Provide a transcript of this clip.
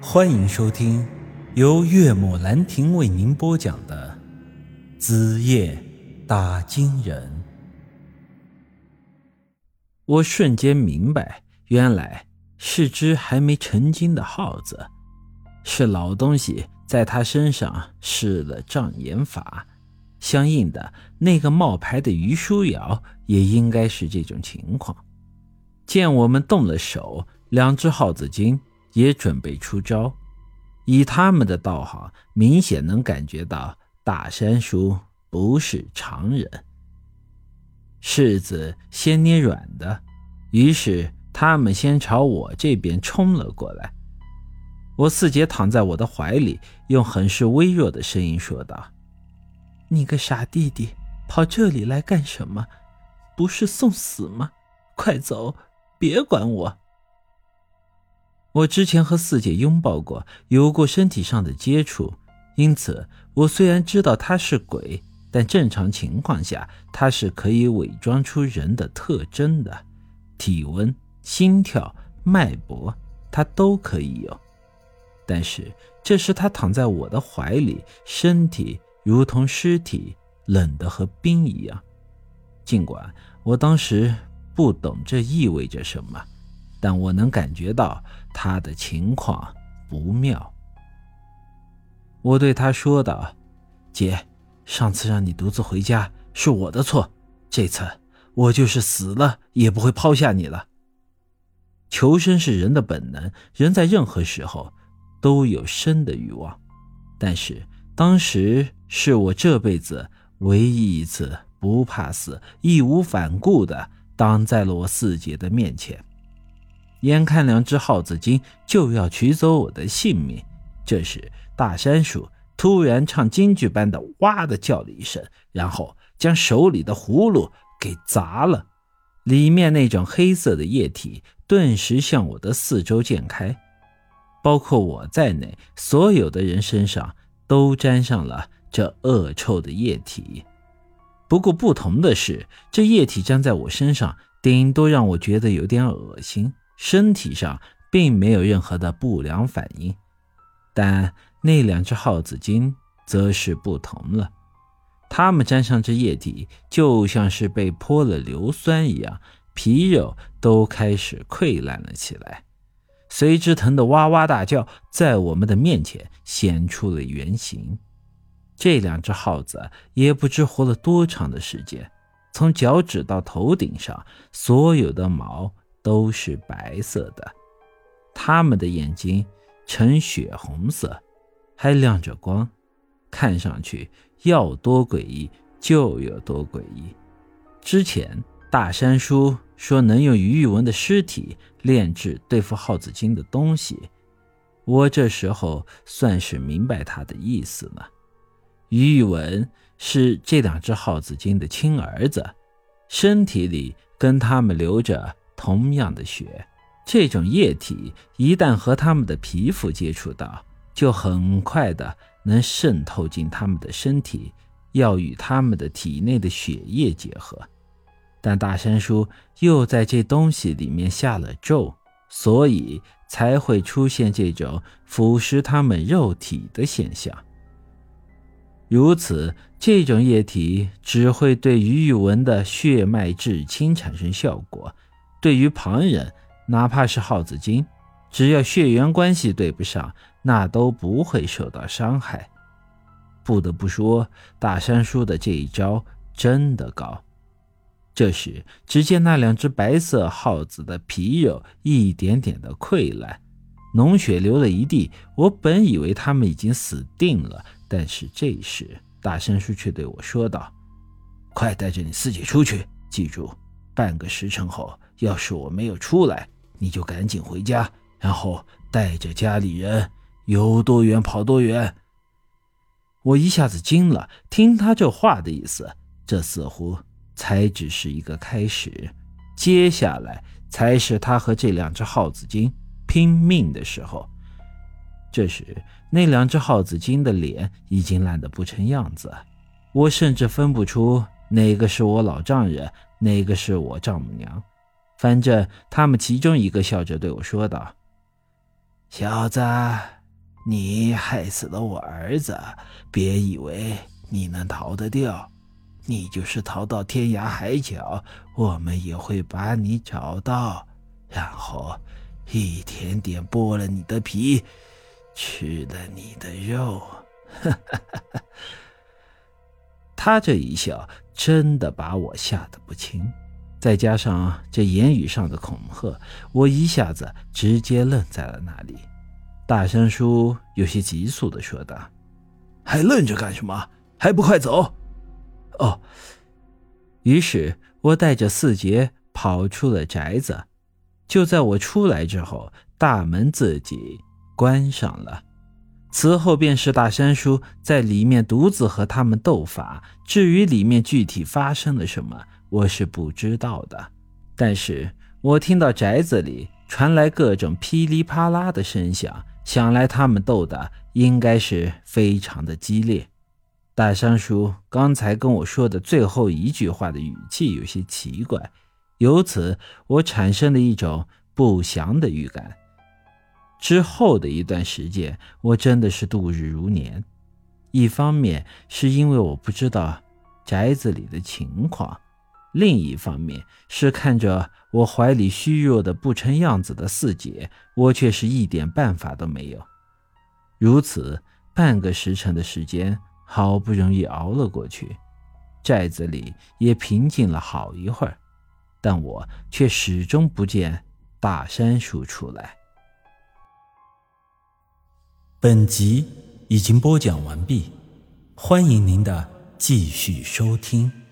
欢迎收听由岳母兰亭为您播讲的《子夜打金人》。我瞬间明白，原来是只还没成精的耗子，是老东西在他身上施了障眼法。相应的，那个冒牌的于书瑶也应该是这种情况。见我们动了手，两只耗子精也准备出招。以他们的道行，明显能感觉到大山叔不是常人。柿子先捏软的，于是他们先朝我这边冲了过来。我四姐躺在我的怀里，用很是微弱的声音说道：“你个傻弟弟，跑这里来干什么？不是送死吗？快走！”别管我。我之前和四姐拥抱过，有过身体上的接触，因此我虽然知道她是鬼，但正常情况下她是可以伪装出人的特征的，体温、心跳、脉搏，她都可以有。但是这时她躺在我的怀里，身体如同尸体，冷得和冰一样。尽管我当时。不懂这意味着什么，但我能感觉到他的情况不妙。我对他说道：“姐，上次让你独自回家是我的错，这次我就是死了也不会抛下你了。求生是人的本能，人在任何时候都有生的欲望，但是当时是我这辈子唯一一次不怕死、义无反顾的。”挡在了我四姐的面前，眼看两只耗子精就要取走我的性命，这时大山鼠突然唱京剧般的“哇”的叫了一声，然后将手里的葫芦给砸了，里面那种黑色的液体顿时向我的四周溅开，包括我在内，所有的人身上都沾上了这恶臭的液体。不过不同的是，这液体粘在我身上，顶多让我觉得有点恶心，身体上并没有任何的不良反应。但那两只耗子精则是不同了，它们沾上这液体，就像是被泼了硫酸一样，皮肉都开始溃烂了起来，随之疼得哇哇大叫，在我们的面前显出了原形。这两只耗子也不知活了多长的时间，从脚趾到头顶上，所有的毛都是白色的，它们的眼睛呈血红色，还亮着光，看上去要多诡异就有多诡异。之前大山叔说能用于玉文的尸体炼制对付耗子精的东西，我这时候算是明白他的意思了。于玉文是这两只耗子精的亲儿子，身体里跟他们流着同样的血。这种液体一旦和他们的皮肤接触到，就很快的能渗透进他们的身体，要与他们的体内的血液结合。但大山叔又在这东西里面下了咒，所以才会出现这种腐蚀他们肉体的现象。如此，这种液体只会对于玉文的血脉至亲产生效果，对于旁人，哪怕是耗子精，只要血缘关系对不上，那都不会受到伤害。不得不说，大山叔的这一招真的高。这时，只见那两只白色耗子的皮肉一点点的溃烂，脓血流了一地。我本以为他们已经死定了。但是这时，大山叔却对我说道：“快带着你四姐出去，记住，半个时辰后，要是我没有出来，你就赶紧回家，然后带着家里人有多远跑多远。”我一下子惊了，听他这话的意思，这似乎才只是一个开始，接下来才是他和这两只耗子精拼命的时候。这时，那两只耗子精的脸已经烂得不成样子，我甚至分不出哪个是我老丈人，哪个是我丈母娘。反正他们其中一个笑着对我说道：“小子，你害死了我儿子，别以为你能逃得掉。你就是逃到天涯海角，我们也会把你找到，然后一点点剥了你的皮，吃了你的肉。他这一笑，真的把我吓得不轻。再加上这言语上的恐吓，我一下子直接愣在了那里。大山叔有些急促的说道：“还愣着干什么？还不快走！”哦。于是我带着四杰跑出了宅子。就在我出来之后，大门自己关上了。此后便是大山叔在里面独自和他们斗法。至于里面具体发生了什么，我是不知道的，但是我听到宅子里传来各种噼里啪啦的声响，想来他们斗的应该是非常的激烈。大山叔刚才跟我说的最后一句话的语气有些奇怪，由此我产生了一种不祥的预感。之后的一段时间，我真的是度日如年。一方面是因为我不知道宅子里的情况，另一方面是看着我怀里虚弱的不成样子的四姐，我却是一点办法都没有。如此半个时辰的时间，好不容易熬了过去，寨子里也平静了好一会儿，但我却始终不见大山叔出来。本集已经播讲完毕，欢迎您的继续收听。